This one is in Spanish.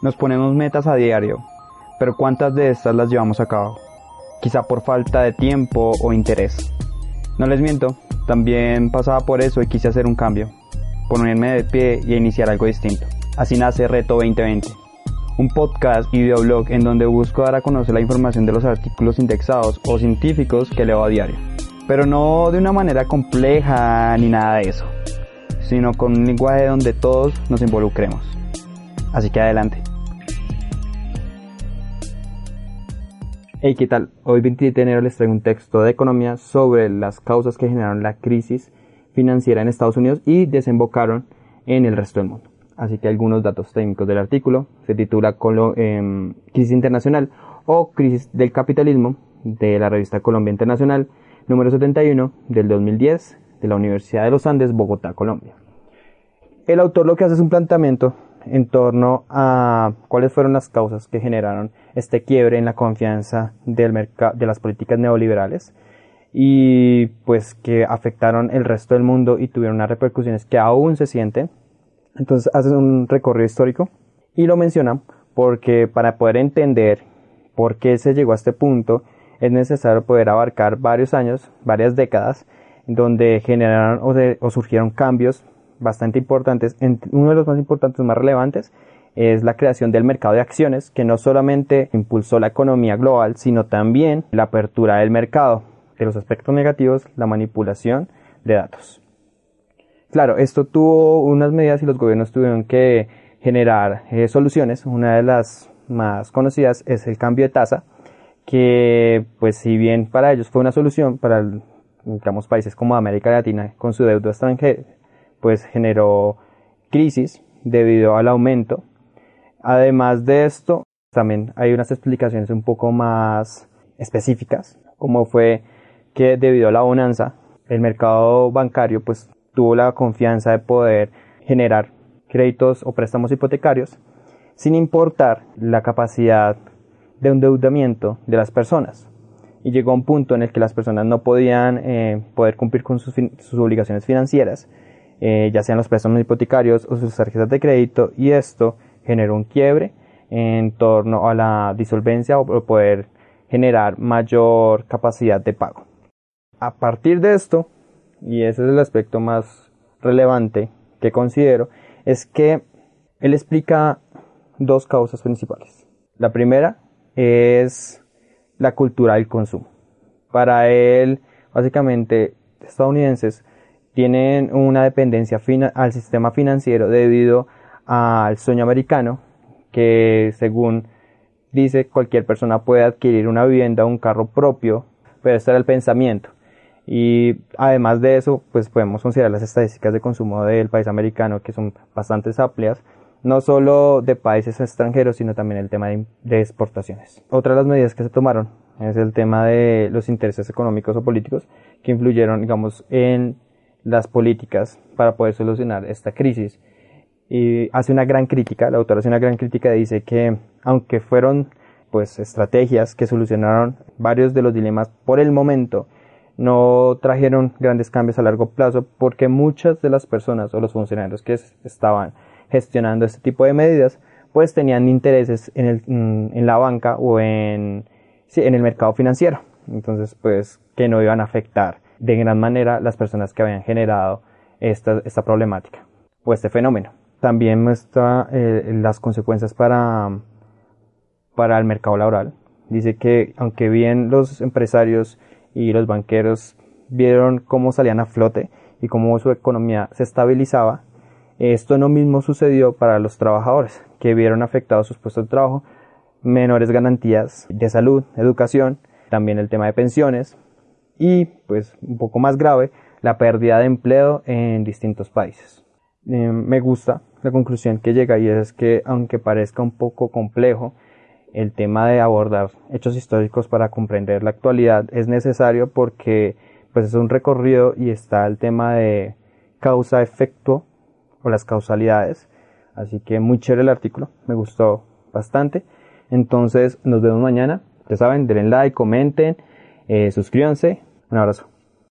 Nos ponemos metas a diario, pero ¿cuántas de estas las llevamos a cabo? Quizá por falta de tiempo o interés. No les miento, también pasaba por eso y quise hacer un cambio, ponerme de pie y iniciar algo distinto. Así nace Reto 2020, un podcast y videoblog en donde busco dar a conocer la información de los artículos indexados o científicos que leo a diario. Pero no de una manera compleja ni nada de eso, sino con un lenguaje donde todos nos involucremos. Así que adelante. Hey, ¿qué tal? Hoy 27 de enero les traigo un texto de economía sobre las causas que generaron la crisis financiera en Estados Unidos y desembocaron en el resto del mundo. Así que algunos datos técnicos del artículo se titula eh, Crisis Internacional o Crisis del Capitalismo de la revista Colombia Internacional, número 71 del 2010 de la Universidad de los Andes, Bogotá, Colombia. El autor lo que hace es un planteamiento en torno a cuáles fueron las causas que generaron este quiebre en la confianza del de las políticas neoliberales y pues que afectaron el resto del mundo y tuvieron unas repercusiones que aún se sienten. Entonces hacen un recorrido histórico y lo mencionan porque para poder entender por qué se llegó a este punto es necesario poder abarcar varios años, varias décadas, donde generaron o surgieron cambios bastante importantes. Uno de los más importantes, más relevantes, es la creación del mercado de acciones, que no solamente impulsó la economía global, sino también la apertura del mercado. De los aspectos negativos, la manipulación de datos. Claro, esto tuvo unas medidas y los gobiernos tuvieron que generar eh, soluciones. Una de las más conocidas es el cambio de tasa, que pues si bien para ellos fue una solución, para digamos países como América Latina con su deuda extranjera, pues generó crisis debido al aumento. Además de esto, también hay unas explicaciones un poco más específicas, como fue que debido a la bonanza, el mercado bancario pues tuvo la confianza de poder generar créditos o préstamos hipotecarios sin importar la capacidad de endeudamiento de las personas. Y llegó a un punto en el que las personas no podían eh, poder cumplir con sus, sus obligaciones financieras eh, ya sean los préstamos hipotecarios o sus tarjetas de crédito, y esto generó un quiebre en torno a la disolvencia o poder generar mayor capacidad de pago. A partir de esto, y ese es el aspecto más relevante que considero, es que él explica dos causas principales. La primera es la cultura del consumo. Para él, básicamente, estadounidenses tienen una dependencia al sistema financiero debido al sueño americano, que según dice cualquier persona puede adquirir una vivienda o un carro propio, pero este era el pensamiento. Y además de eso, pues podemos considerar las estadísticas de consumo del país americano, que son bastante amplias, no solo de países extranjeros, sino también el tema de, de exportaciones. Otra de las medidas que se tomaron es el tema de los intereses económicos o políticos que influyeron, digamos, en las políticas para poder solucionar esta crisis. Y hace una gran crítica, la autora hace una gran crítica y dice que aunque fueron pues estrategias que solucionaron varios de los dilemas por el momento, no trajeron grandes cambios a largo plazo porque muchas de las personas o los funcionarios que estaban gestionando este tipo de medidas pues tenían intereses en, el, mm, en la banca o en, en el mercado financiero. Entonces pues que no iban a afectar de gran manera las personas que habían generado esta, esta problemática o este fenómeno. También muestra eh, las consecuencias para, para el mercado laboral. Dice que aunque bien los empresarios y los banqueros vieron cómo salían a flote y cómo su economía se estabilizaba, esto no mismo sucedió para los trabajadores, que vieron afectados sus puestos de trabajo, menores garantías de salud, educación, también el tema de pensiones, y, pues un poco más grave, la pérdida de empleo en distintos países. Eh, me gusta la conclusión que llega y es que aunque parezca un poco complejo, el tema de abordar hechos históricos para comprender la actualidad es necesario porque pues es un recorrido y está el tema de causa-efecto o las causalidades. Así que muy chévere el artículo, me gustó bastante. Entonces nos vemos mañana. Ya saben, denle like, comenten, eh, suscríbanse. Un abrazo.